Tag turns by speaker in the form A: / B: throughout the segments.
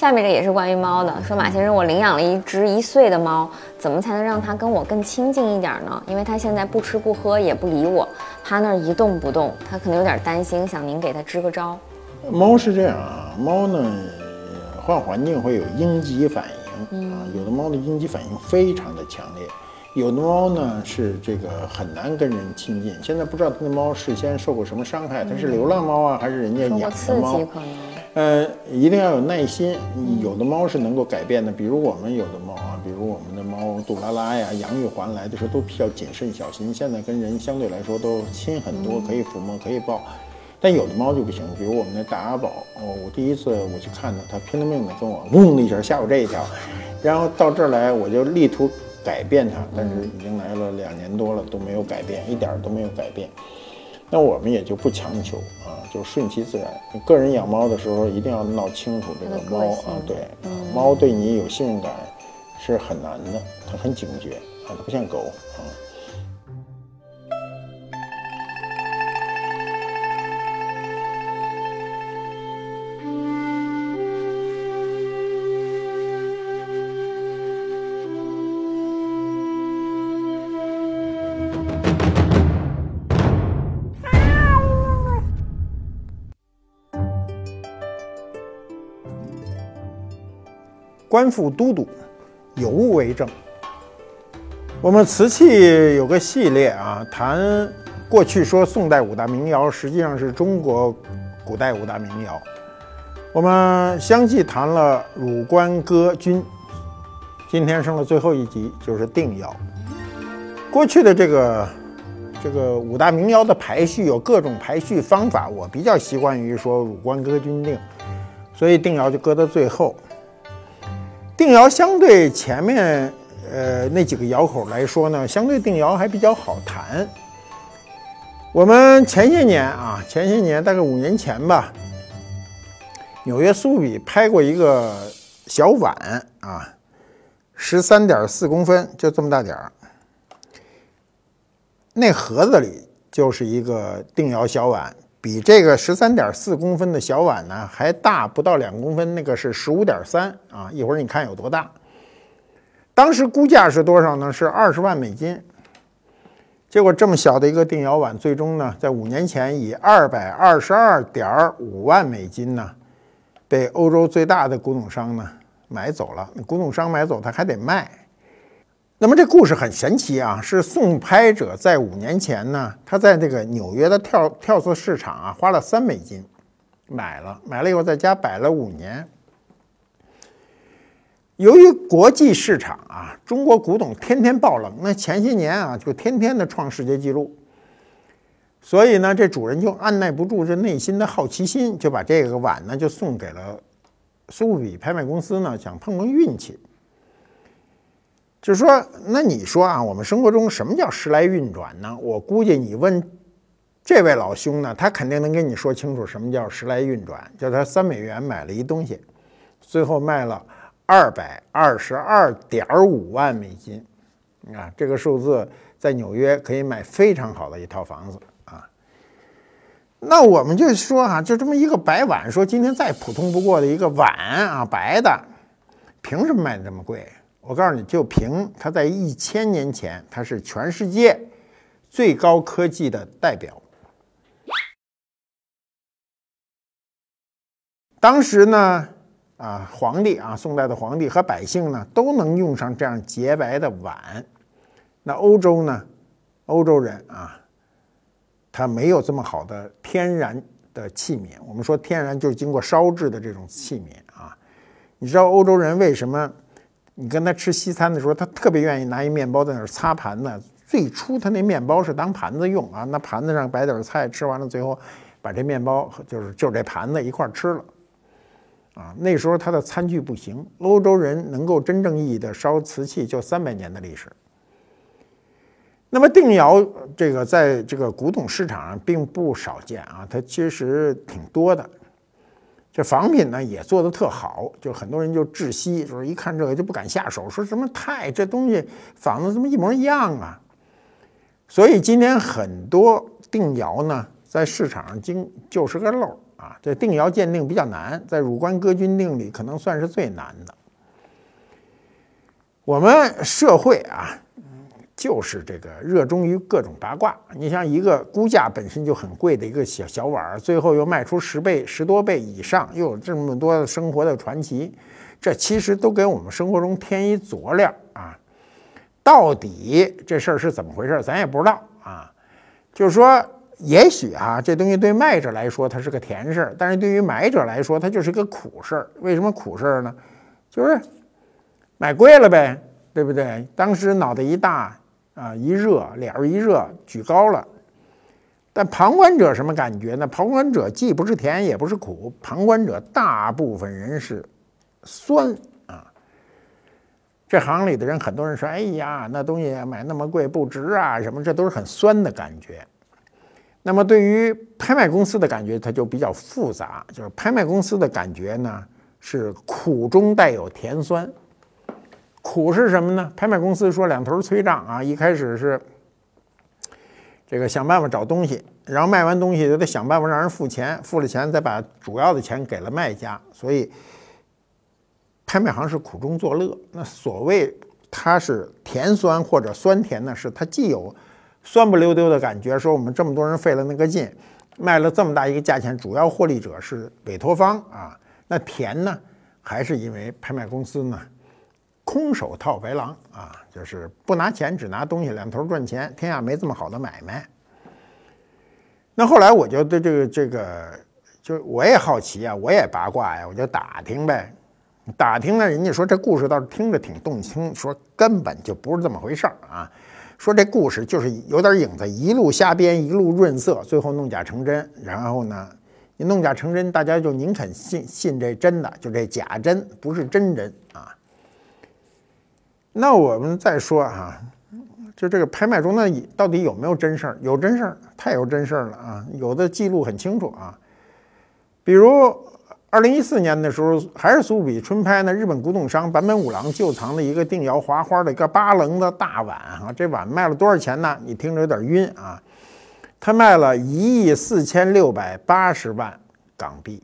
A: 下面这也是关于猫的，说马先生，我领养了一只一岁的猫，怎么才能让它跟我更亲近一点呢？因为它现在不吃不喝也不理我，趴那儿一动不动，它可能有点担心，想您给它支个招。
B: 猫是这样啊，猫呢换环境会有应激反应啊，有的猫的应激反应非常的强烈。有的猫呢是这个很难跟人亲近，现在不知道它的猫事先受过什么伤害，它是流浪猫啊，还是人家养的猫？呃，一定要有耐心。有的猫是能够改变的，比如我们有的猫啊，比如我们的猫杜拉拉呀，杨玉环来的时候都比较谨慎小心，现在跟人相对来说都亲很多，可以抚摸，可以抱。但有的猫就不行，比如我们的大阿宝，哦，我第一次我去看它，它拼了命的跟我嗡的一下吓我这一跳，然后到这儿来我就力图。改变它，但是已经来了两年多了都没有改变，一点都没有改变。那我们也就不强求啊，就顺其自然。你个人养猫的时候一定要闹清楚这个猫啊，对，猫对你有信任感是很难的，它很警觉啊，它不像狗啊。
C: 官复都督，有物为证。我们瓷器有个系列啊，谈过去说宋代五大名窑，实际上是中国古代五大名窑。我们相继谈了汝官哥钧，今天剩了最后一集，就是定窑。过去的这个这个五大名窑的排序有各种排序方法，我比较习惯于说汝官哥钧定，所以定窑就搁到最后。定窑相对前面，呃，那几个窑口来说呢，相对定窑还比较好谈。我们前些年啊，前些年大概五年前吧，纽约苏比拍过一个小碗啊，十三点四公分，就这么大点儿。那盒子里就是一个定窑小碗。比这个十三点四公分的小碗呢还大不到两公分，那个是十五点三啊，一会儿你看有多大。当时估价是多少呢？是二十万美金。结果这么小的一个定窑碗，最终呢，在五年前以二百二十二点五万美金呢，被欧洲最大的古董商呢买走了。古董商买走，他还得卖。那么这故事很神奇啊！是送拍者在五年前呢，他在这个纽约的跳跳蚤市场啊，花了三美金买了，买了以后在家摆了五年。由于国际市场啊，中国古董天天爆冷，那前些年啊就天天的创世界纪录，所以呢，这主人就按耐不住这内心的好奇心，就把这个碗呢就送给了苏富比拍卖公司呢，想碰碰运气。就是说，那你说啊，我们生活中什么叫时来运转呢？我估计你问这位老兄呢，他肯定能跟你说清楚什么叫时来运转。叫他三美元买了一东西，最后卖了二百二十二点五万美金，啊，这个数字在纽约可以买非常好的一套房子啊。那我们就说啊，就这么一个白碗，说今天再普通不过的一个碗啊，白的，凭什么卖的这么贵？我告诉你就凭它在一千年前，它是全世界最高科技的代表。当时呢，啊，皇帝啊，宋代的皇帝和百姓呢，都能用上这样洁白的碗。那欧洲呢，欧洲人啊，他没有这么好的天然的器皿。我们说天然就是经过烧制的这种器皿啊。你知道欧洲人为什么？你跟他吃西餐的时候，他特别愿意拿一面包在那儿擦盘子。最初他那面包是当盘子用啊，那盘子上摆点菜，吃完了最后把这面包就是就这盘子一块吃了。啊，那时候他的餐具不行，欧洲人能够真正意义的烧瓷器就三百年的历史。那么定窑这个在这个古董市场上并不少见啊，它其实挺多的。这仿品呢也做的特好，就很多人就窒息，就是一看这个就不敢下手，说什么太这东西仿的怎么一模一样啊？所以今天很多定窑呢在市场上经就是个漏啊。这定窑鉴定比较难，在汝官歌君定里可能算是最难的。我们社会啊，就是这个热衷于各种八卦。你像一个估价本身就很贵的一个小小碗，最后又卖出十倍、十多倍以上，又有这么多生活的传奇，这其实都给我们生活中添一佐料啊。到底这事儿是怎么回事，咱也不知道啊。就是说，也许啊，这东西对卖者来说它是个甜事儿，但是对于买者来说，它就是个苦事儿。为什么苦事儿呢？就是。买贵了呗，对不对？当时脑袋一大啊，一热，脸儿一热，举高了。但旁观者什么感觉呢？旁观者既不是甜，也不是苦，旁观者大部分人是酸啊。这行里的人，很多人说：“哎呀，那东西买那么贵不值啊，什么？”这都是很酸的感觉。那么对于拍卖公司的感觉，它就比较复杂。就是拍卖公司的感觉呢，是苦中带有甜酸。苦是什么呢？拍卖公司说两头催账啊，一开始是这个想办法找东西，然后卖完东西就得想办法让人付钱，付了钱再把主要的钱给了卖家，所以拍卖行是苦中作乐。那所谓它是甜酸或者酸甜呢，是它既有酸不溜丢的感觉，说我们这么多人费了那个劲，卖了这么大一个价钱，主要获利者是委托方啊。那甜呢，还是因为拍卖公司呢？空手套白狼啊，就是不拿钱只拿东西，两头赚钱，天下没这么好的买卖。那后来我就对这个这个，就我也好奇啊，我也八卦呀，我就打听呗。打听呢，人家说这故事倒是听着挺动听，说根本就不是这么回事儿啊。说这故事就是有点影子，一路瞎编，一路润色，最后弄假成真。然后呢，你弄假成真，大家就宁肯信信这真的，就这假真，不是真真啊。那我们再说哈，就这个拍卖中呢，到底有没有真事儿？有真事儿，太有真事儿了啊！有的记录很清楚啊，比如二零一四年的时候，还是苏比春拍呢，日本古董商坂本五郎旧藏的一个定窑划花的一个八棱的大碗啊，这碗卖了多少钱呢？你听着有点晕啊，他卖了一亿四千六百八十万港币。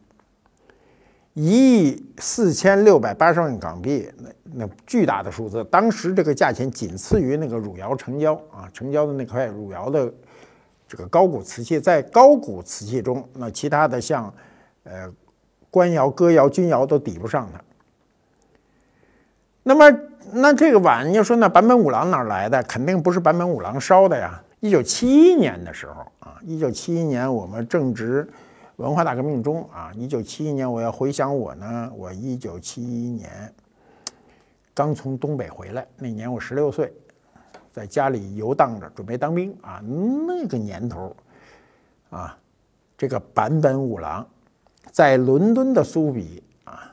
C: 一亿四千六百八十万港币，那那巨大的数字，当时这个价钱仅次于那个汝窑成交啊，成交的那块汝窑的这个高古瓷器，在高古瓷器中，那其他的像呃官窑、哥窑、钧窑都抵不上它。那么，那这个碗，你说那坂本五郎哪来的？肯定不是坂本五郎烧的呀。一九七一年的时候啊，一九七一年我们正值。文化大革命中啊，一九七一年，我要回想我呢，我一九七一年刚从东北回来，那年我十六岁，在家里游荡着，准备当兵啊。那个年头啊，这个坂本五郎在伦敦的苏比啊，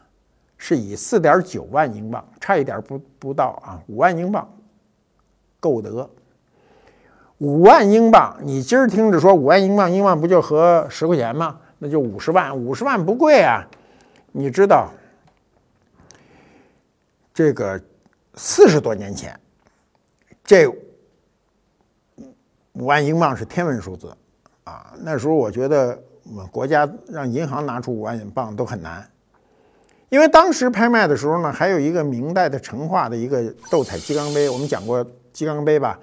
C: 是以四点九万英镑，差一点不不到啊，五万英镑购得。五万英镑，你今儿听着说五万英镑，英镑不就合十块钱吗？那就五十万，五十万不贵啊！你知道，这个四十多年前，这五万英镑是天文数字啊！那时候我觉得我们国家让银行拿出五万英镑都很难，因为当时拍卖的时候呢，还有一个明代的成化的一个斗彩鸡缸杯，我们讲过鸡缸杯吧，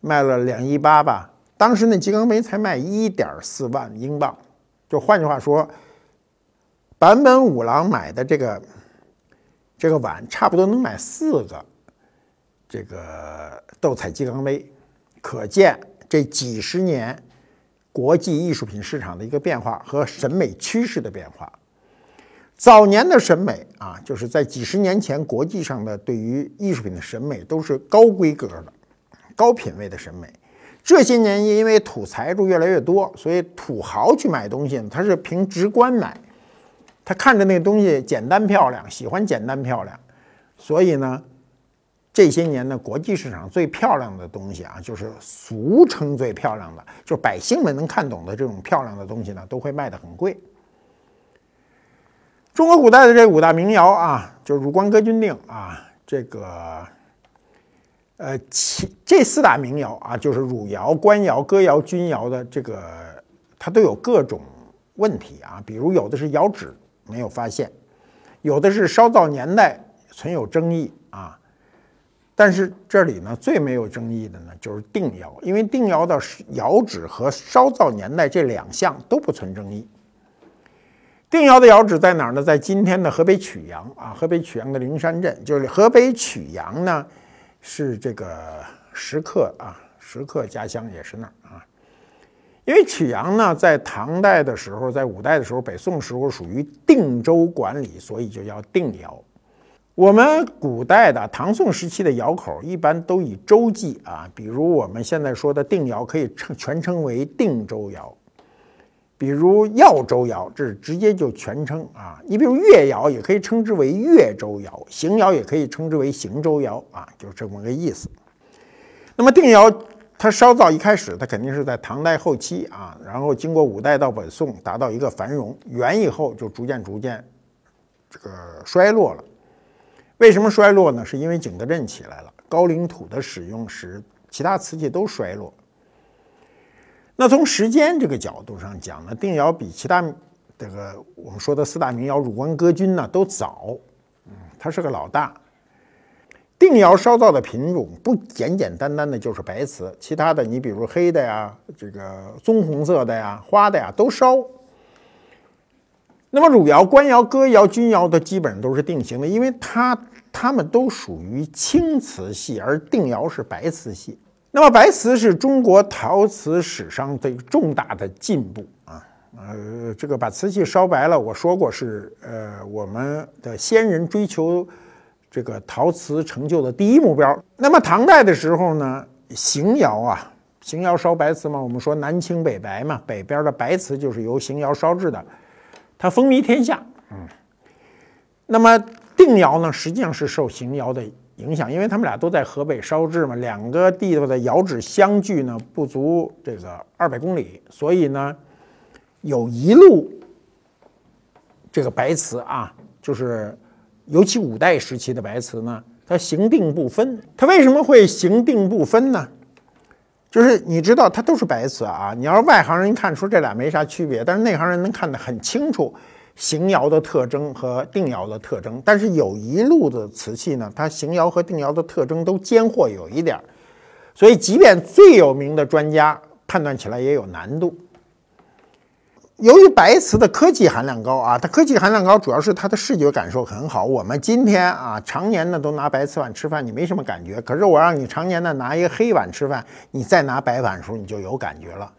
C: 卖了两亿八吧，当时那鸡缸杯才卖一点四万英镑。就换句话说，坂本五郎买的这个这个碗，差不多能买四个这个斗彩鸡缸杯，可见这几十年国际艺术品市场的一个变化和审美趋势的变化。早年的审美啊，就是在几十年前，国际上的对于艺术品的审美都是高规格的、高品位的审美。这些年，因为土财主越来越多，所以土豪去买东西，他是凭直观买，他看着那个东西简单漂亮，喜欢简单漂亮，所以呢，这些年呢，国际市场最漂亮的东西啊，就是俗称最漂亮的，就是百姓们能看懂的这种漂亮的东西呢，都会卖得很贵。中国古代的这五大名窑啊，就是汝官、歌君定啊，这个。呃，其这四大名窑啊，就是汝窑、官窑、哥窑、钧窑的这个，它都有各种问题啊，比如有的是窑址没有发现，有的是烧造年代存有争议啊。但是这里呢，最没有争议的呢，就是定窑，因为定窑的窑址和烧造年代这两项都不存争议。定窑的窑址在哪儿呢？在今天的河北曲阳啊，河北曲阳的灵山镇，就是河北曲阳呢，是这个石刻啊，石刻家乡也是那儿啊。因为曲阳呢，在唐代的时候，在五代的时候，北宋时候属于定州管理，所以就叫定窑。我们古代的唐宋时期的窑口一般都以州记啊，比如我们现在说的定窑可以称全称为定州窑，比如耀州窑，这是直接就全称啊。你比如越窑也可以称之为越州窑，邢窑也可以称之为邢州窑啊，就这么个意思。那么定窑它烧造一开始，它肯定是在唐代后期啊，然后经过五代到北宋达到一个繁荣，元以后就逐渐逐渐这个衰落了。为什么衰落呢？是因为景德镇起来了，高岭土的使用使其他瓷器都衰落。那从时间这个角度上讲呢，定窑比其他这个我们说的四大名窑汝官哥钧呢都早，嗯，它是个老大。定窑烧造的品种不简简单单的就是白瓷，其他的你比如黑的呀，这个棕红色的呀，花的呀都烧。那么汝窑、官窑、哥窑、钧窑的基本上都是定型的，因为它它们都属于青瓷系，而定窑是白瓷系。那么白瓷是中国陶瓷史上的重大的进步啊！呃，这个把瓷器烧白了，我说过是呃我们的先人追求这个陶瓷成就的第一目标。那么唐代的时候呢，邢窑啊，邢窑烧白瓷嘛，我们说南青北白嘛，北边的白瓷就是由邢窑烧制的。它风靡天下，嗯，那么定窑呢，实际上是受邢窑的影响，因为他们俩都在河北烧制嘛，两个地方的窑址相距呢不足这个二百公里，所以呢，有一路这个白瓷啊，就是尤其五代时期的白瓷呢，它形定不分。它为什么会形定不分呢？就是你知道它都是白瓷啊，你要是外行人看出这俩没啥区别，但是内行人能看得很清楚邢窑的特征和定窑的特征。但是有一路的瓷器呢，它邢窑和定窑的特征都兼或有一点，所以即便最有名的专家判断起来也有难度。由于白瓷的科技含量高啊，它科技含量高，主要是它的视觉感受很好。我们今天啊，常年呢都拿白瓷碗吃饭，你没什么感觉。可是我让你常年的拿一个黑碗吃饭，你再拿白碗的时候，你就有感觉了。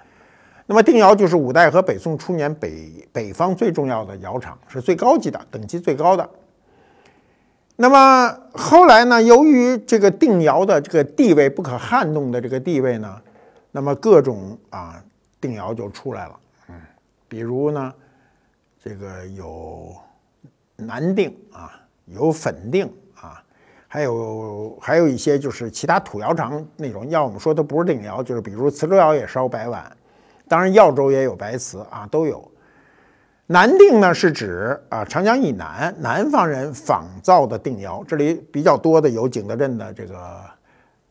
C: 那么定窑就是五代和北宋初年北北方最重要的窑厂，是最高级的，等级最高的。那么后来呢，由于这个定窑的这个地位不可撼动的这个地位呢，那么各种啊定窑就出来了。嗯比如呢，这个有南定啊，有粉定啊，还有还有一些就是其他土窑厂那种，要我们说都不是定窑，就是比如磁州窑也烧白碗，当然耀州也有白瓷啊，都有。南定呢是指啊长江以南南方人仿造的定窑，这里比较多的有景德镇的这个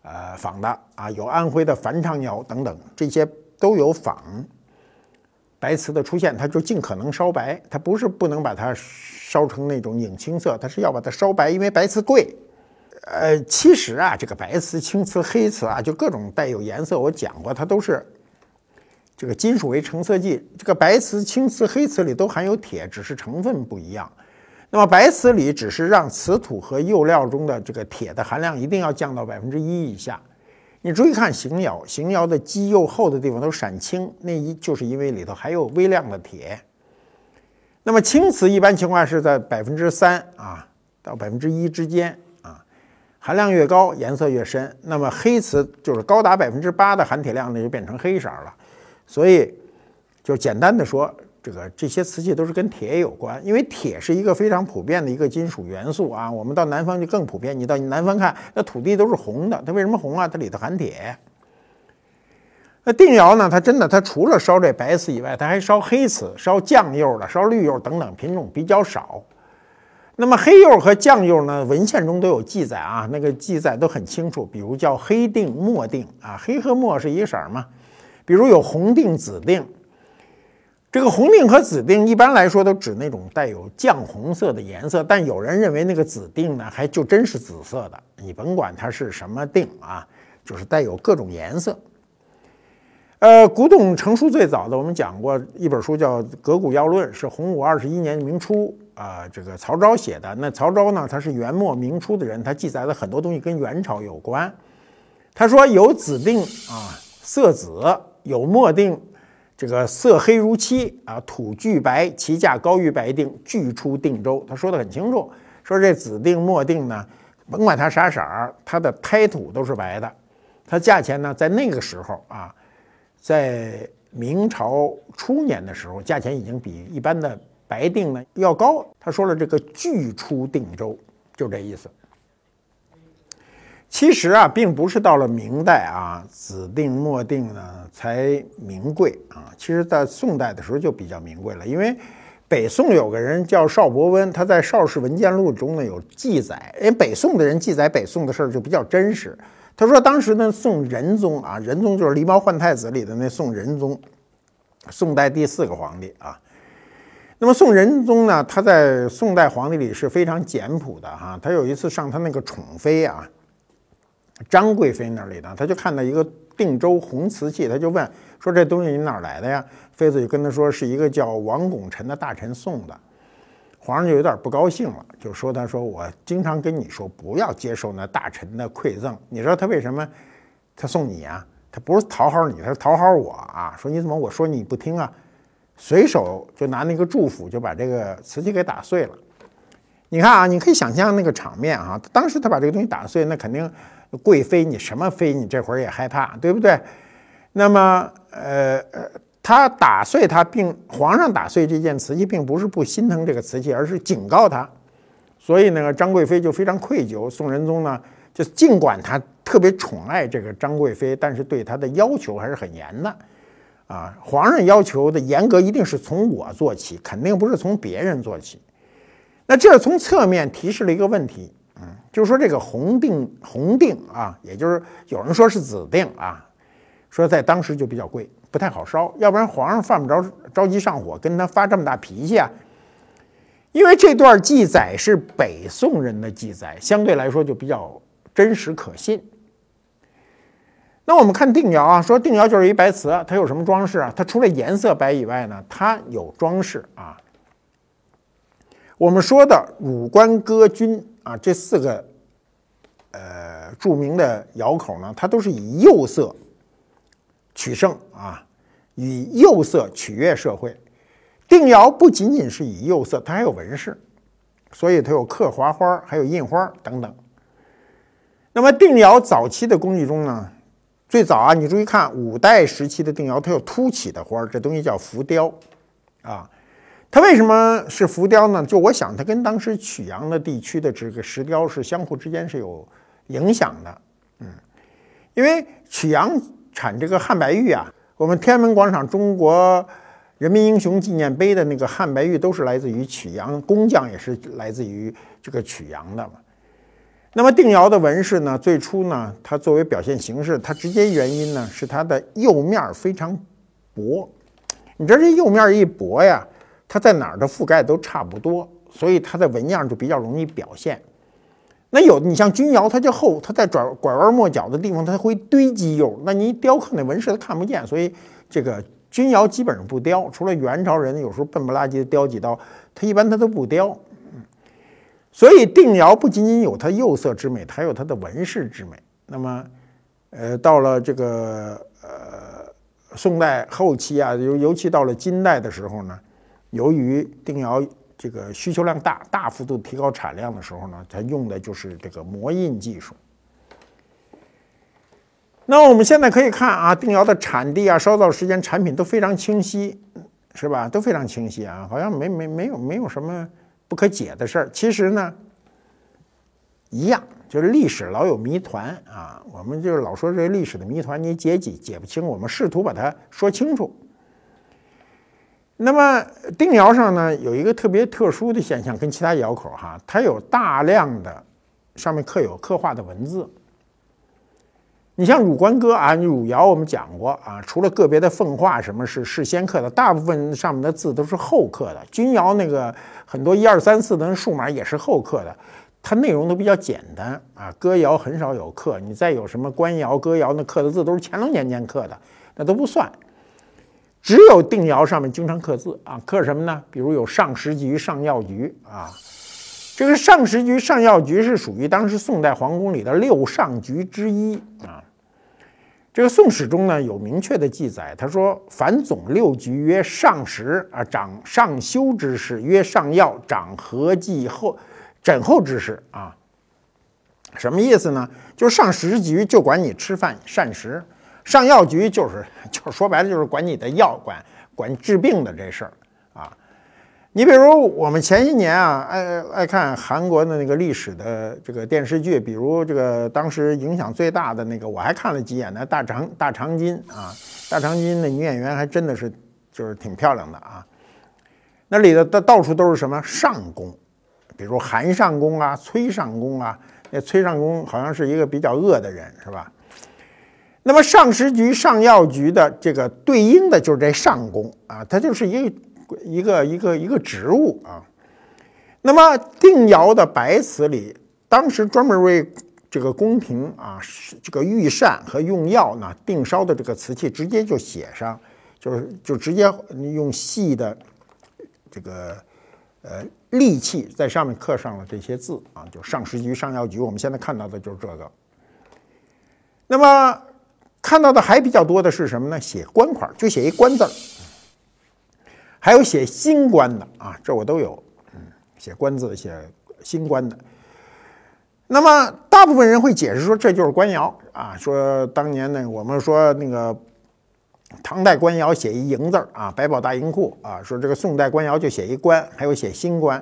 C: 呃仿的啊，有安徽的繁昌窑等等，这些都有仿。白瓷的出现，它就尽可能烧白，它不是不能把它烧成那种影青色，它是要把它烧白，因为白瓷贵。呃，其实啊，这个白瓷、青瓷、黑瓷啊，就各种带有颜色，我讲过，它都是这个金属为成色剂。这个白瓷、青瓷、黑瓷里都含有铁，只是成分不一样。那么白瓷里只是让瓷土和釉料中的这个铁的含量一定要降到百分之一以下。你注意看邢窑，邢窑的基釉厚的地方都闪青，那一就是因为里头还有微量的铁。那么青瓷一般情况是在百分之三啊到百分之一之间啊，含量越高颜色越深。那么黑瓷就是高达百分之八的含铁量，那就变成黑色了。所以就简单的说。这个这些瓷器都是跟铁有关，因为铁是一个非常普遍的一个金属元素啊。我们到南方就更普遍，你到南方看，那土地都是红的，它为什么红啊？它里头含铁。那定窑呢？它真的，它除了烧这白瓷以外，它还烧黑瓷、烧酱釉的、烧绿釉等等，品种比较少。那么黑釉和酱釉呢？文献中都有记载啊，那个记载都很清楚，比如叫黑定、墨定啊，黑和墨是一色嘛。比如有红定、紫定。这个红定和紫定一般来说都指那种带有绛红色的颜色，但有人认为那个紫定呢，还就真是紫色的。你甭管它是什么定啊，就是带有各种颜色。呃，古董成书最早的，我们讲过一本书叫《革古要论》，是洪武二十一年明初啊，这个曹昭写的。那曹昭呢，他是元末明初的人，他记载了很多东西跟元朝有关。他说有紫定啊，色紫；有墨定，这个色黑如漆啊，土具白，其价高于白定，俱出定州。他说的很清楚，说这紫定、墨定呢，甭管它啥色儿，它的胎土都是白的，它价钱呢，在那个时候啊。在明朝初年的时候，价钱已经比一般的白定呢要高。他说了，这个巨出定州，就这意思。其实啊，并不是到了明代啊，紫定墨定呢才名贵啊。其实，在宋代的时候就比较名贵了，因为北宋有个人叫邵伯温，他在《邵氏文件录》中呢有记载。因为北宋的人记载北宋的事儿就比较真实。他说：“当时呢，宋仁宗啊，仁宗就是《狸猫换太子》里的那宋仁宗，宋代第四个皇帝啊。那么宋仁宗呢，他在宋代皇帝里是非常简朴的哈。他有一次上他那个宠妃啊，张贵妃那里呢，他就看到一个定州红瓷器，他就问说：‘这东西你哪来的呀？’妃子就跟他说：‘是一个叫王拱辰的大臣送的。’皇上就有点不高兴了，就说：“他说我经常跟你说不要接受那大臣的馈赠，你知道他为什么他送你啊？他不是讨好你，他是讨好我啊！说你怎么我说你不听啊？随手就拿那个祝福就把这个瓷器给打碎了。你看啊，你可以想象那个场面啊，当时他把这个东西打碎，那肯定贵妃你什么妃你这会儿也害怕，对不对？那么呃。”他打碎他，并皇上打碎这件瓷器，并不是不心疼这个瓷器，而是警告他。所以呢，张贵妃就非常愧疚。宋仁宗呢，就尽管他特别宠爱这个张贵妃，但是对他的要求还是很严的。啊，皇上要求的严格，一定是从我做起，肯定不是从别人做起。那这从侧面提示了一个问题，嗯，就是说这个红定红定啊，也就是有人说是紫定啊，说在当时就比较贵。不太好烧，要不然皇上犯不着着急上火，跟他发这么大脾气啊。因为这段记载是北宋人的记载，相对来说就比较真实可信。那我们看定窑啊，说定窑就是一白瓷，它有什么装饰啊？它除了颜色白以外呢，它有装饰啊。我们说的汝官歌君啊，这四个呃著名的窑口呢，它都是以釉色取胜啊。以釉色取悦社会，定窑不仅仅是以釉色，它还有纹饰，所以它有刻划花，还有印花等等。那么定窑早期的工艺中呢，最早啊，你注意看五代时期的定窑，它有凸起的花，这东西叫浮雕啊。它为什么是浮雕呢？就我想，它跟当时曲阳的地区的这个石雕是相互之间是有影响的。嗯，因为曲阳产这个汉白玉啊。我们天安门广场中国人民英雄纪念碑的那个汉白玉都是来自于曲阳，工匠也是来自于这个曲阳的嘛。那么定窑的纹饰呢，最初呢，它作为表现形式，它直接原因呢是它的釉面非常薄。你知道这釉面一薄呀，它在哪儿的覆盖都差不多，所以它的纹样就比较容易表现。那有你像钧窑，它就厚，它在转拐弯抹角的地方，它会堆积釉。那你雕刻那纹饰，它看不见，所以这个钧窑基本上不雕。除了元朝人有时候笨不拉几的雕几刀，它一般它都不雕。所以定窑不仅仅有它釉色之美，它还有它的纹饰之美。那么，呃，到了这个呃宋代后期啊，尤尤其到了金代的时候呢，由于定窑。这个需求量大，大幅度提高产量的时候呢，它用的就是这个模印技术。那我们现在可以看啊，定窑的产地啊、烧造时间、产品都非常清晰，是吧？都非常清晰啊，好像没没没有没有什么不可解的事儿。其实呢，一样，就是历史老有谜团啊。我们就是老说这历史的谜团，你解解解不清，我们试图把它说清楚。那么定窑上呢，有一个特别特殊的现象，跟其他窑口哈，它有大量的上面刻有刻画的文字。你像汝官歌啊，汝窑我们讲过啊，除了个别的奉化什么是是先刻的，大部分上面的字都是后刻的。钧窑那个很多一二三四的数码也是后刻的，它内容都比较简单啊。歌谣很少有刻，你再有什么官窑、歌谣那刻的字都是乾隆年间刻的，那都不算。只有定窑上面经常刻字啊，刻什么呢？比如有上十局、上药局啊。这个上十局、上药局是属于当时宋代皇宫里的六上局之一啊。这个《宋史》中呢有明确的记载，他说：“凡总六局曰上实啊，掌上修之事；曰上药，掌合计后诊后之事啊。”什么意思呢？就上十局就管你吃饭膳食，上药局就是就说白了就是管你的药，管管治病的这事儿啊。你比如我们前些年啊，爱爱看韩国的那个历史的这个电视剧，比如这个当时影响最大的那个，我还看了几眼呢，《大长大长今》啊，《大长今》的女演员还真的是就是挺漂亮的啊。那里的到到处都是什么上宫，比如韩上宫啊、崔上宫啊。那崔上宫好像是一个比较恶的人，是吧？那么上食局、上药局的这个对应的就是这上宫啊，它就是一个。一个一个一个职务啊，那么定窑的白瓷里，当时专门为这个宫廷啊，这个御膳和用药呢，定烧的这个瓷器，直接就写上，就是就直接用细的这个呃利器在上面刻上了这些字啊，就上食局、上药局。我们现在看到的就是这个。那么看到的还比较多的是什么呢？写官款，就写一官字儿。还有写新官的啊，这我都有，嗯，写官字、写新官的。那么大部分人会解释说，这就是官窑啊。说当年呢，我们说那个唐代官窑写一营字儿啊，百宝大银库啊。说这个宋代官窑就写一官，还有写新官。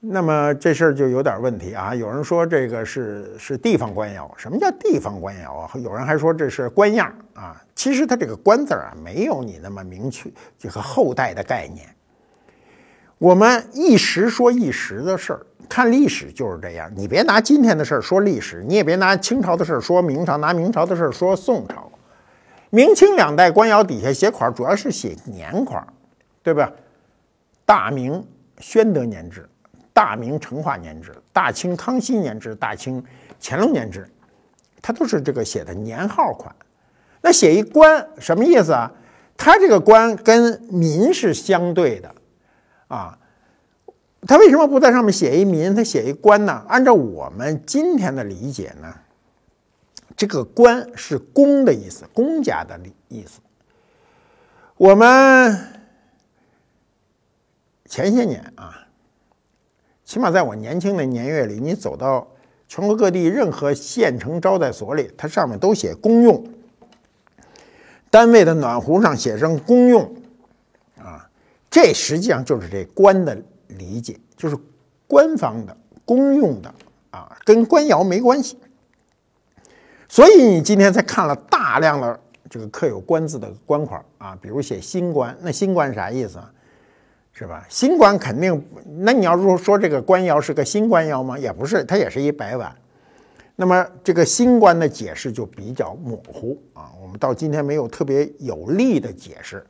C: 那么这事儿就有点问题啊！有人说这个是是地方官窑，什么叫地方官窑啊？有人还说这是官样啊。其实它这个“官”字啊，没有你那么明确这个后代的概念。我们一时说一时的事儿，看历史就是这样。你别拿今天的事儿说历史，你也别拿清朝的事儿说明朝，拿明朝的事儿说宋朝。明清两代官窑底下写款，主要是写年款，对吧？大明宣德年制。大明成化年制、大清康熙年制、大清乾隆年制，它都是这个写的年号款。那写一官什么意思啊？它这个官跟民是相对的啊。他为什么不在上面写一民，他写一官呢？按照我们今天的理解呢，这个官是公的意思，公家的意思。我们前些年啊。起码在我年轻的年月里，你走到全国各地任何县城招待所里，它上面都写公用。单位的暖壶上写上公用，啊，这实际上就是这官的理解，就是官方的公用的啊，跟官窑没关系。所以你今天才看了大量的这个刻有官字的官款啊，比如写新官，那新官啥意思啊？是吧？新官肯定，那你要说说这个官窑是个新官窑吗？也不是，它也是一白碗。那么这个新官的解释就比较模糊啊，我们到今天没有特别有力的解释。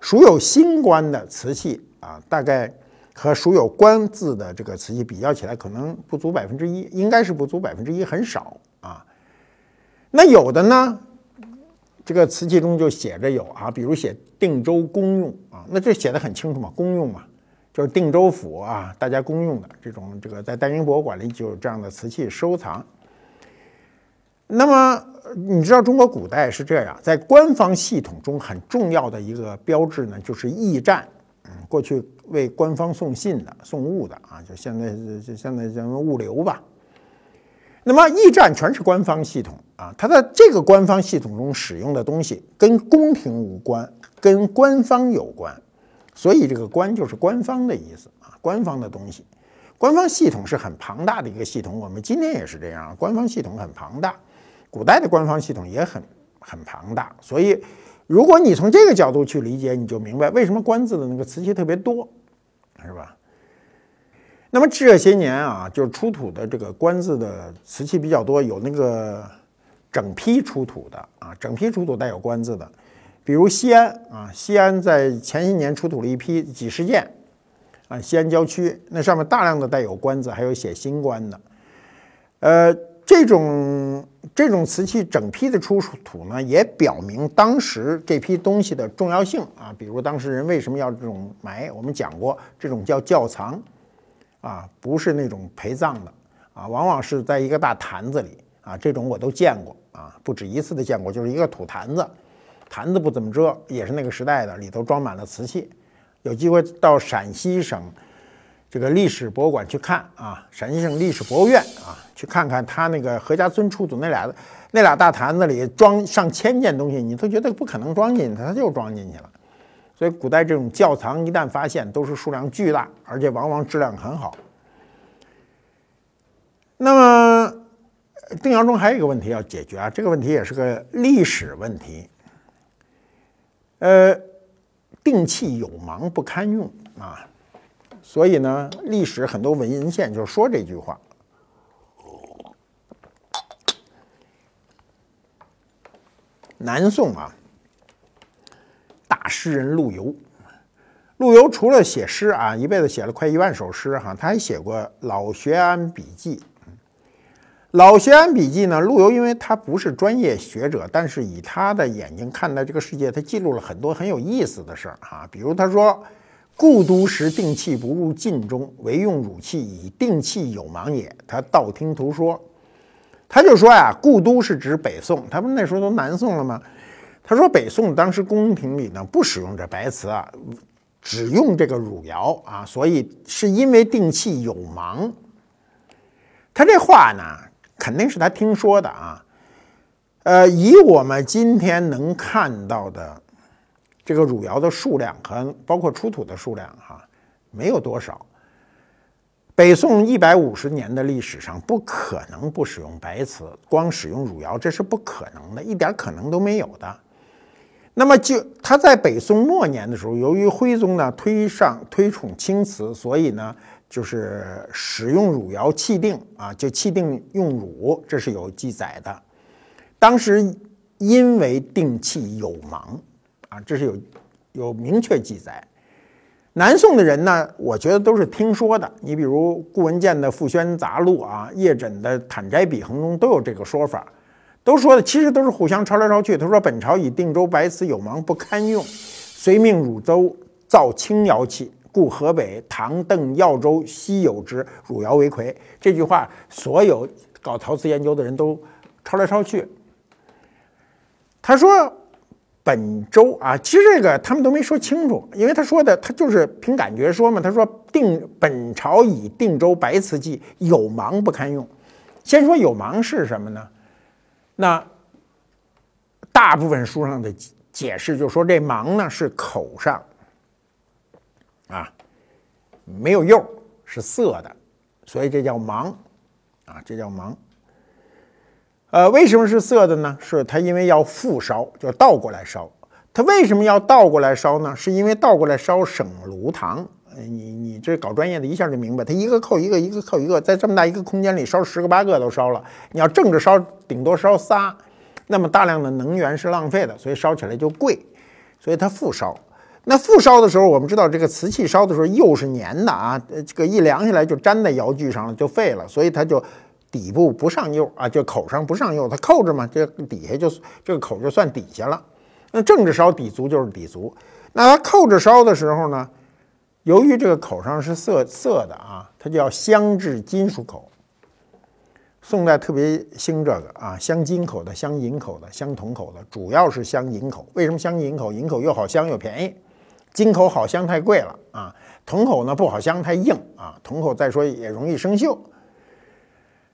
C: 属有新官的瓷器啊，大概和属有官字的这个瓷器比较起来，可能不足百分之一，应该是不足百分之一，很少啊。那有的呢？这个瓷器中就写着有啊，比如写定州公用啊，那这写的很清楚嘛，公用嘛，就是定州府啊，大家公用的这种，这个在大英博物馆里就有这样的瓷器收藏。那么你知道中国古代是这样，在官方系统中很重要的一个标志呢，就是驿站，嗯，过去为官方送信的、送物的啊，就现在就现在叫物流吧。那么驿站全是官方系统啊，它在这个官方系统中使用的东西跟宫廷无关，跟官方有关，所以这个“官”就是官方的意思啊，官方的东西。官方系统是很庞大的一个系统，我们今天也是这样，官方系统很庞大，古代的官方系统也很很庞大，所以如果你从这个角度去理解，你就明白为什么“官”字的那个瓷器特别多，是吧？那么这些年啊，就是出土的这个官字的瓷器比较多，有那个整批出土的啊，整批出土带有官字的，比如西安啊，西安在前些年出土了一批几十件啊，西安郊区那上面大量的带有官字，还有写新官的，呃，这种这种瓷器整批的出土呢，也表明当时这批东西的重要性啊，比如当时人为什么要这种埋，我们讲过，这种叫窖藏。啊，不是那种陪葬的啊，往往是在一个大坛子里啊，这种我都见过。啊，不止一次的见过，就是一个土坛子，坛子不怎么遮，也是那个时代的，里头装满了瓷器。有机会到陕西省这个历史博物馆去看啊，陕西省历史博物院啊，去看看他那个何家村出土那俩那俩大坛子里装上千件东西，你都觉得不可能装进去，他就装进去了。所以古代这种窖藏一旦发现，都是数量巨大，而且往往质量很好。那么。定窑中还有一个问题要解决啊，这个问题也是个历史问题。呃，定器有芒不堪用啊，所以呢，历史很多文献就说这句话。南宋啊，大诗人陆游，陆游除了写诗啊，一辈子写了快一万首诗哈，他还写过《老学庵笔记》。老学庵笔记呢？陆游因为他不是专业学者，但是以他的眼睛看待这个世界，他记录了很多很有意思的事儿啊。比如他说：“故都时定器不入禁中，唯用汝器，以定器有芒也。”他道听途说，他就说呀，故都是指北宋，他不那时候都南宋了吗？他说北宋当时宫廷里呢不使用这白瓷啊，只用这个汝窑啊，所以是因为定器有芒。他这话呢？肯定是他听说的啊，呃，以我们今天能看到的这个汝窑的数量和包括出土的数量哈，没有多少。北宋一百五十年的历史上不可能不使用白瓷，光使用汝窑这是不可能的，一点可能都没有的。那么就他在北宋末年的时候，由于徽宗呢推上推崇青瓷，所以呢。就是使用汝窑气定啊，就气定用汝，这是有记载的。当时因为定器有芒啊，这是有有明确记载。南宋的人呢，我觉得都是听说的。你比如顾文健的《复宣杂录》啊，叶枕的《坦斋笔衡》中都有这个说法，都说的其实都是互相抄来抄去。他说本朝以定州白瓷有芒不堪用，遂命汝州造青窑器。故河北、唐、邓、耀州稀有之汝窑为魁。这句话，所有搞陶瓷研究的人都抄来抄去。他说：“本州啊，其实这个他们都没说清楚，因为他说的他就是凭感觉说嘛。他说定本朝以定州白瓷器有芒不堪用。先说有芒是什么呢？那大部分书上的解释就说这芒呢是口上。”啊，没有釉，是色的，所以这叫芒，啊，这叫芒。呃，为什么是色的呢？是它因为要复烧，就倒过来烧。它为什么要倒过来烧呢？是因为倒过来烧省炉膛。你你这搞专业的一下就明白，它一个扣一个，一个扣一个，在这么大一个空间里烧十个八个都烧了。你要正着烧，顶多烧仨，那么大量的能源是浪费的，所以烧起来就贵，所以它负烧。那负烧的时候，我们知道这个瓷器烧的时候釉是粘的啊，这个一凉下来就粘在窑具上了，就废了，所以它就底部不上釉啊，就口上不上釉，它扣着嘛，这底下就这个口就算底下了。那正着烧底足就是底足，那它扣着烧的时候呢，由于这个口上是色色的啊，它叫镶制金属口。宋代特别兴这个啊，镶金口的、镶银口的、镶铜口的，主要是镶银口。为什么镶银口？银口又好镶又便宜。金口好镶太贵了啊，铜口呢不好镶太硬啊，铜口再说也容易生锈。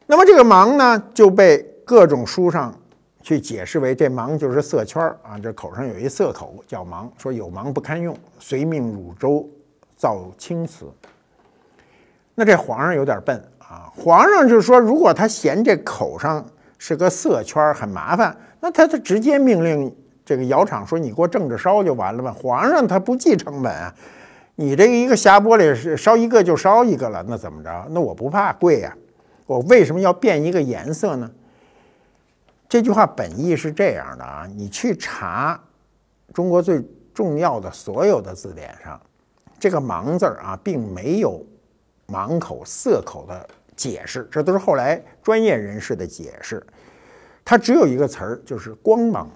C: 那么这个芒呢就被各种书上去解释为这芒就是色圈儿啊，这口上有一色口叫芒，说有芒不堪用，遂命汝州造青瓷。那这皇上有点笨啊，皇上就说如果他嫌这口上是个色圈很麻烦，那他就直接命令。这个窑厂说：“你给我正着烧就完了吧。”皇上他不计成本啊，你这一个匣玻璃是烧一个就烧一个了，那怎么着？那我不怕贵呀，我为什么要变一个颜色呢？这句话本意是这样的啊，你去查中国最重要的所有的字典上，这个“芒”字儿啊，并没有芒口、塞口的解释，这都是后来专业人士的解释。它只有一个词儿，就是光芒。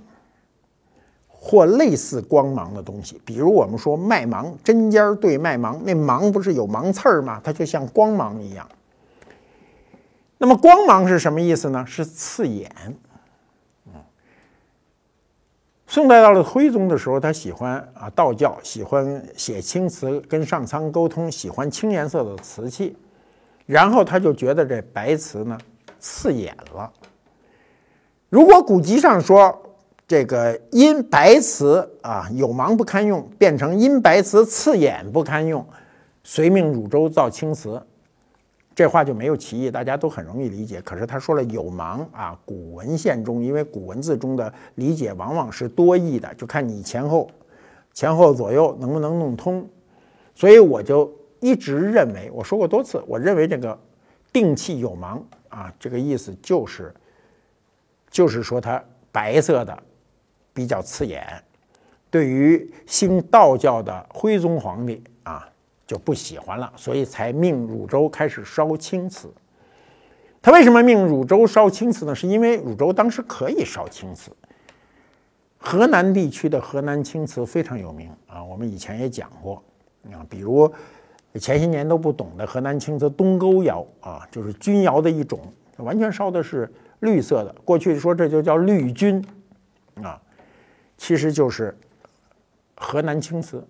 C: 或类似光芒的东西，比如我们说麦芒，针尖对麦芒，那芒不是有芒刺儿吗？它就像光芒一样。那么光芒是什么意思呢？是刺眼。宋代到了徽宗的时候，他喜欢啊道教，喜欢写青瓷，跟上苍沟通，喜欢青颜色的瓷器，然后他就觉得这白瓷呢刺眼了。如果古籍上说。这个因白瓷啊有芒不堪用，变成因白瓷刺眼不堪用，遂命汝州造青瓷。这话就没有歧义，大家都很容易理解。可是他说了有芒啊，古文献中，因为古文字中的理解往往是多义的，就看你前后、前后左右能不能弄通。所以我就一直认为，我说过多次，我认为这个定气有芒啊，这个意思就是，就是说它白色的。比较刺眼，对于信道教的徽宗皇帝啊就不喜欢了，所以才命汝州开始烧青瓷。他为什么命汝州烧青瓷呢？是因为汝州当时可以烧青瓷。河南地区的河南青瓷非常有名啊，我们以前也讲过啊，比如前些年都不懂的河南青瓷东沟窑啊，就是钧窑的一种，完全烧的是绿色的。过去说这就叫绿钧啊。其实就是河南青瓷，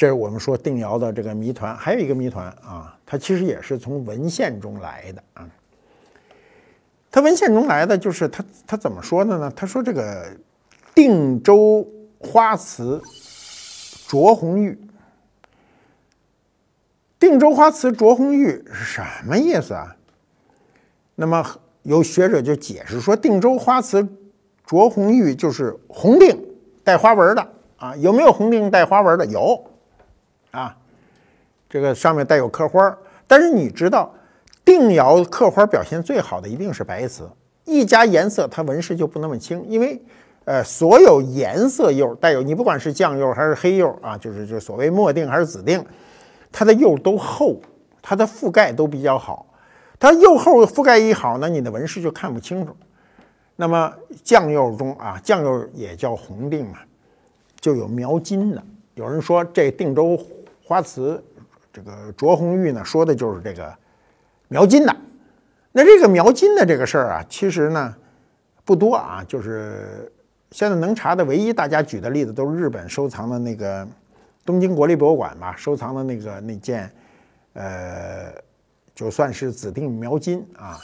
C: 这是我们说定窑的这个谜团。还有一个谜团啊，它其实也是从文献中来的啊。它文献中来的就是它它怎么说的呢？他说这个定州花瓷卓红玉，定州花瓷卓红玉是什么意思啊？那么有学者就解释说，定州花瓷。卓红玉就是红定带花纹的啊，有没有红定带花纹的？有，啊，这个上面带有刻花。但是你知道，定窑刻花表现最好的一定是白瓷，一加颜色它纹饰就不那么清，因为呃，所有颜色釉带有你不管是酱釉还是黑釉啊，就是就所谓墨定还是紫定，它的釉都厚，它的覆盖都比较好。它釉厚覆盖一好呢，你的纹饰就看不清楚。那么酱釉中啊，酱釉也叫红定嘛，就有描金的。有人说这定州花瓷这个卓红玉呢，说的就是这个描金的。那这个描金的这个事儿啊，其实呢不多啊，就是现在能查的唯一大家举的例子都是日本收藏的那个东京国立博物馆吧，收藏的那个那件，呃，就算是指定描金啊。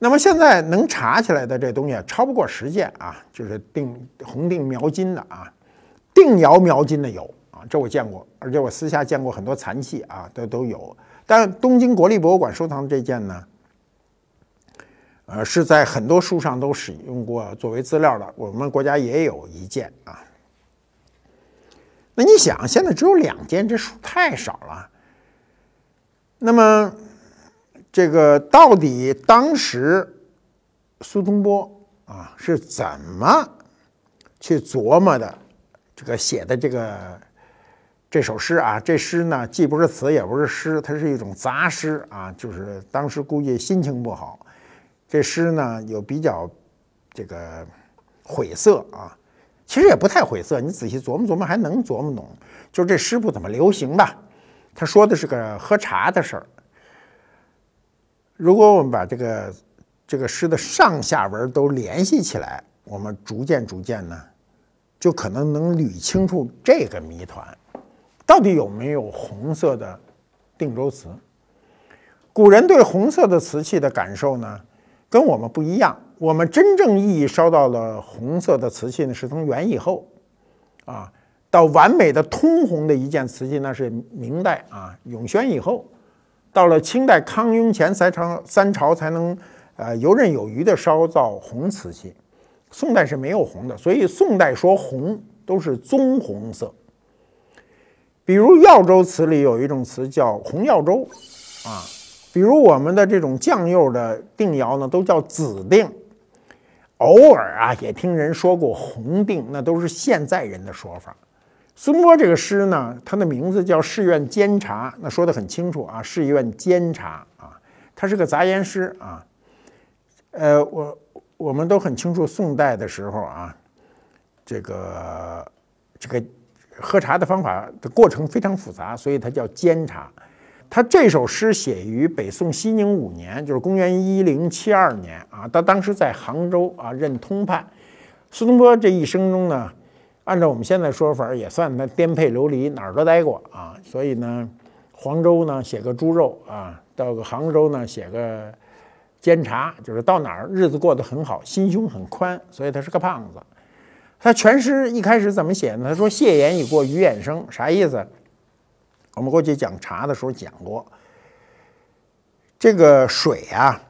C: 那么现在能查起来的这东西超不过十件啊，就是定红定描金的啊，定窑描金的有，这我见过，而且我私下见过很多残器啊，都都有。但东京国立博物馆收藏的这件呢，呃，是在很多书上都使用过作为资料的，我们国家也有一件啊。那你想，现在只有两件，这数太少了。那么。这个到底当时苏东坡啊是怎么去琢磨的？这个写的这个这首诗啊，这诗呢既不是词也不是诗，它是一种杂诗啊。就是当时估计心情不好，这诗呢有比较这个晦涩啊。其实也不太晦涩，你仔细琢磨琢磨还能琢磨懂。就这诗不怎么流行吧？他说的是个喝茶的事儿。如果我们把这个这个诗的上下文都联系起来，我们逐渐逐渐呢，就可能能捋清楚这个谜团：到底有没有红色的定州瓷？古人对红色的瓷器的感受呢，跟我们不一样。我们真正意义烧到了红色的瓷器呢，是从元以后啊，到完美的通红的一件瓷器，那是明代啊永宣以后。到了清代康雍乾三朝，三朝才能，呃，游刃有余的烧造红瓷器。宋代是没有红的，所以宋代说红都是棕红色。比如耀州词里有一种词叫红耀州，啊，比如我们的这种酱釉的定窑呢，都叫紫定，偶尔啊也听人说过红定，那都是现在人的说法。孙波这个诗呢，他的名字叫《仕院监察》，那说得很清楚啊，仕院监察啊，它是个杂言诗啊。呃，我我们都很清楚，宋代的时候啊，这个这个喝茶的方法的过程非常复杂，所以它叫煎茶。他这首诗写于北宋熙宁五年，就是公元一零七二年啊。他当时在杭州啊任通判。苏东坡这一生中呢。按照我们现在说法，也算他颠沛流离，哪儿都待过啊。所以呢，黄州呢写个猪肉啊，到个杭州呢写个煎茶，就是到哪儿日子过得很好，心胸很宽。所以他是个胖子。他全诗一开始怎么写呢？他说：“谢言已过鱼眼生。”啥意思？我们过去讲茶的时候讲过，这个水啊，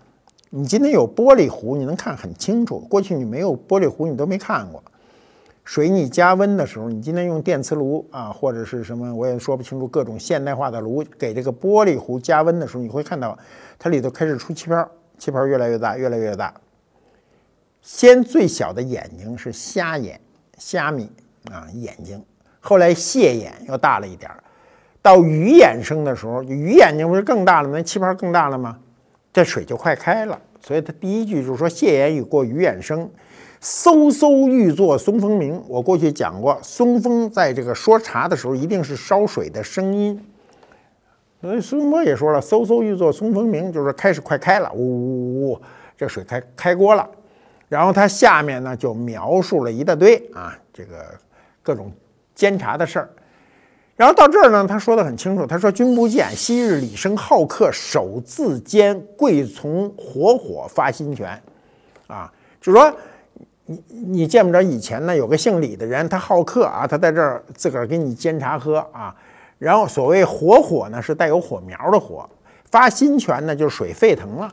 C: 你今天有玻璃壶，你能看很清楚。过去你没有玻璃壶，你都没看过。水你加温的时候，你今天用电磁炉啊，或者是什么，我也说不清楚，各种现代化的炉给这个玻璃壶加温的时候，你会看到它里头开始出气泡，气泡越来越大，越来越大。先最小的眼睛是虾眼，虾米啊眼睛，后来蟹眼又大了一点儿，到鱼眼生的时候，鱼眼睛不是更大了，吗气泡更大了吗？这水就快开了。所以它第一句就是说蟹眼已过鱼眼生。嗖嗖欲作松风鸣，我过去讲过，松风在这个说茶的时候，一定是烧水的声音。所以苏东坡也说了，嗖嗖欲作松风鸣，就是开始快开了，呜呜呜，这水开开锅了。然后他下面呢就描述了一大堆啊，这个各种监察的事儿。然后到这儿呢，他说的很清楚，他说：“君不见，昔日李生好客，手自监，贵从活火发心泉。”啊，就是说。你你见不着以前呢？有个姓李的人，他好客啊，他在这儿自个儿给你煎茶喝啊。然后所谓活火呢，是带有火苗的火；发心泉呢，就是水沸腾了。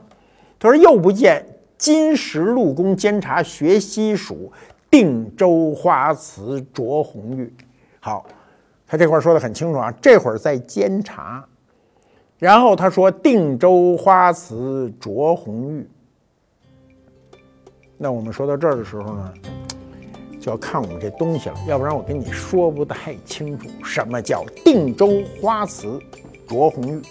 C: 他说又不见金石禄公煎茶学西蜀，定州花瓷着红玉。好，他这块说的很清楚啊，这会儿在监察，然后他说定州花瓷着红玉。那我们说到这儿的时候呢，就要看我们这东西了，要不然我跟你说不太清楚什么叫定州花瓷着红玉。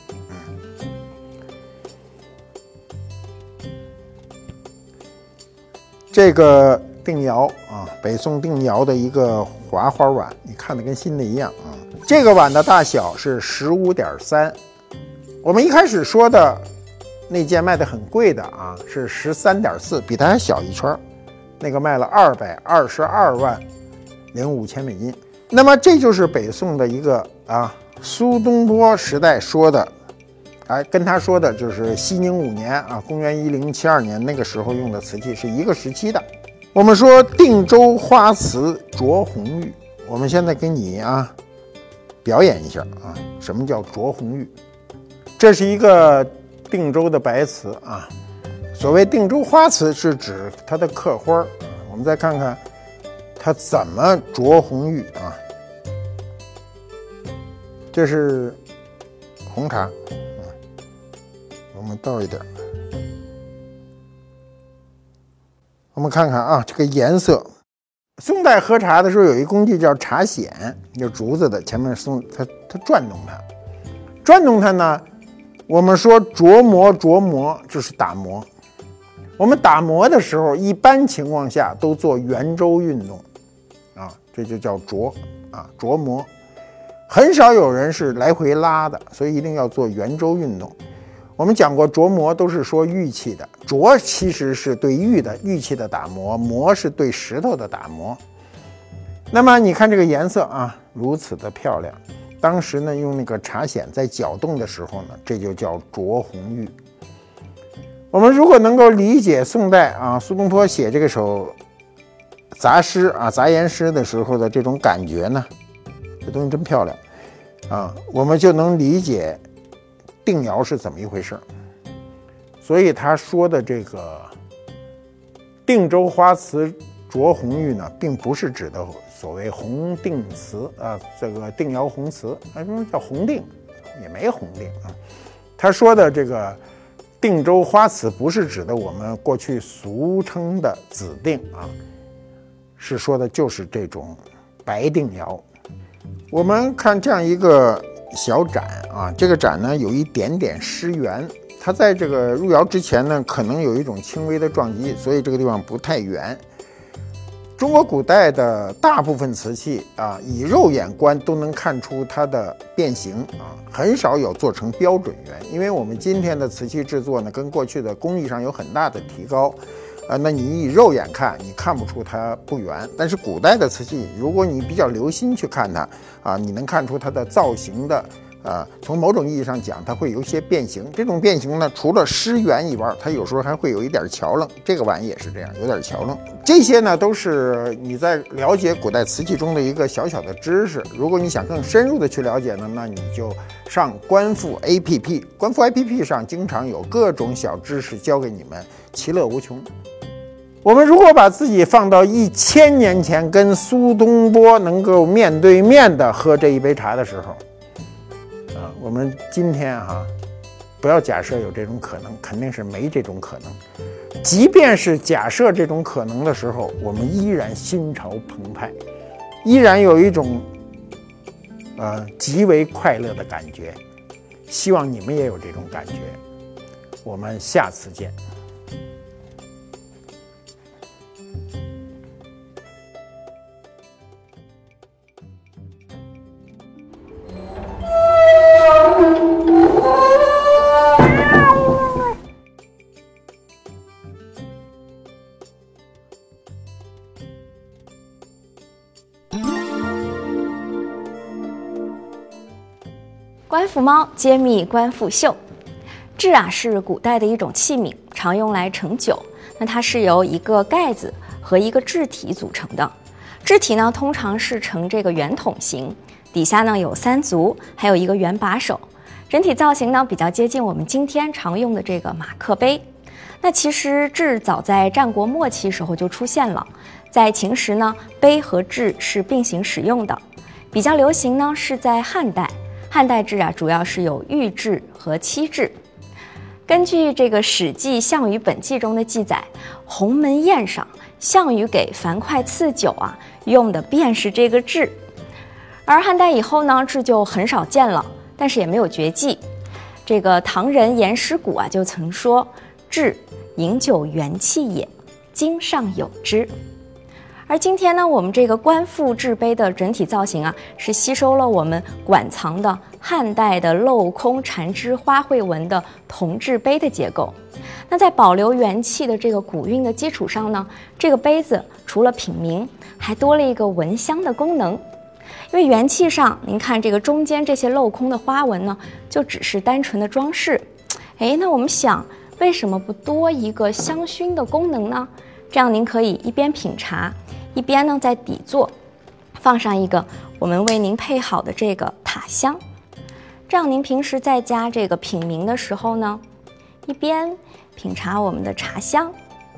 C: 这个定窑啊，北宋定窑的一个华花碗，你看的跟新的一样啊。这个碗的大小是十五点三，我们一开始说的。那件卖的很贵的啊，是十三点四，比它还小一圈，那个卖了二百二十二万零五千美金。那么这就是北宋的一个啊，苏东坡时代说的，哎，跟他说的就是熙宁五年啊，公元一零七二年那个时候用的瓷器是一个时期的。我们说定州花瓷着红玉，我们现在给你啊表演一下啊，什么叫着红玉？这是一个。定州的白瓷啊，所谓定州花瓷是指它的刻花儿。我们再看看它怎么着红玉啊，这是红茶，们倒一点。我们看看啊，这个颜色。宋代喝茶的时候有一工具叫茶筅，有竹子的，前面松它它转动它，转动它呢。我们说琢磨琢磨就是打磨。我们打磨的时候，一般情况下都做圆周运动，啊，这就叫琢啊琢磨。很少有人是来回拉的，所以一定要做圆周运动。我们讲过琢磨都是说玉器的，琢其实是对玉的玉器的打磨，磨是对石头的打磨。那么你看这个颜色啊，如此的漂亮。当时呢，用那个茶筅在搅动的时候呢，这就叫琢红玉。我们如果能够理解宋代啊苏东坡写这首杂诗啊杂言诗的时候的这种感觉呢，这东西真漂亮啊，我们就能理解定窑是怎么一回事所以他说的这个定州花瓷着红玉呢，并不是指的。所谓红定瓷啊，这个定窑红瓷，为什么叫红定？也没红定啊，他说的这个定州花瓷不是指的我们过去俗称的紫定啊，是说的就是这种白定窑。我们看这样一个小盏啊，这个盏呢有一点点失圆，它在这个入窑之前呢，可能有一种轻微的撞击，所以这个地方不太圆。中国古代的大部分瓷器啊，以肉眼观都能看出它的变形啊，很少有做成标准圆。因为我们今天的瓷器制作呢，跟过去的工艺上有很大的提高，啊，那你以肉眼看，你看不出它不圆。但是古代的瓷器，如果你比较留心去看它啊，你能看出它的造型的。啊，从某种意义上讲，它会有一些变形。这种变形呢，除了失圆以外，它有时候还会有一点桥楞。这个碗也是这样，有点桥楞。这些呢，都是你在了解古代瓷器中的一个小小的知识。如果你想更深入的去了解呢，那你就上观复 APP。观复 APP 上经常有各种小知识教给你们，其乐无穷。我们如果把自己放到一千年前，跟苏东坡能够面对面的喝这一杯茶的时候。啊我们今天哈，不要假设有这种可能，肯定是没这种可能。即便是假设这种可能的时候，我们依然心潮澎湃，依然有一种呃极为快乐的感觉。希望你们也有这种感觉。我们下次见。
D: 复猫揭秘官复秀，制啊是古代的一种器皿，常用来盛酒。那它是由一个盖子和一个制体组成的。制体呢通常是呈这个圆筒形，底下呢有三足，还有一个圆把手。整体造型呢比较接近我们今天常用的这个马克杯。那其实制早在战国末期时候就出现了，在秦时呢杯和制是并行使用的，比较流行呢是在汉代。汉代制啊，主要是有玉制和漆制。根据这个《史记·项羽本纪》中的记载，鸿门宴上，项羽给樊哙赐酒啊，用的便是这个制。而汉代以后呢，制就很少见了，但是也没有绝迹。这个唐人颜师古啊，就曾说：“制，饮酒元气也，今尚有之。”而今天呢，我们这个官复制杯的整体造型啊，是吸收了我们馆藏的汉代的镂空缠枝花卉纹的铜制杯的结构。那在保留元气的这个古韵的基础上呢，这个杯子除了品茗，还多了一个闻香的功能。因为元气上，您看这个中间这些镂空的花纹呢，就只是单纯的装饰。哎，那我们想，为什么不多一个香薰的功能呢？这样您可以一边品茶。一边呢，在底座放上一个我们为您配好的这个塔香，这样您平时在家这个品茗的时候呢，一边品茶我们的茶香，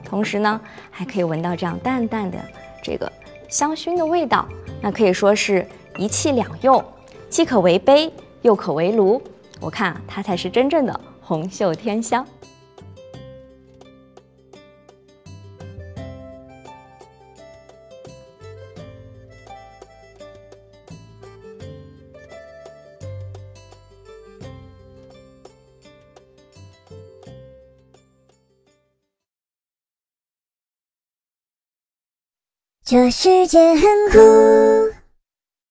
D: 同时呢，还可以闻到这样淡淡的这个香薰的味道，那可以说是一气两用，既可为杯，又可为炉。我看，它才是真正的红袖添香。
E: 这世界很酷。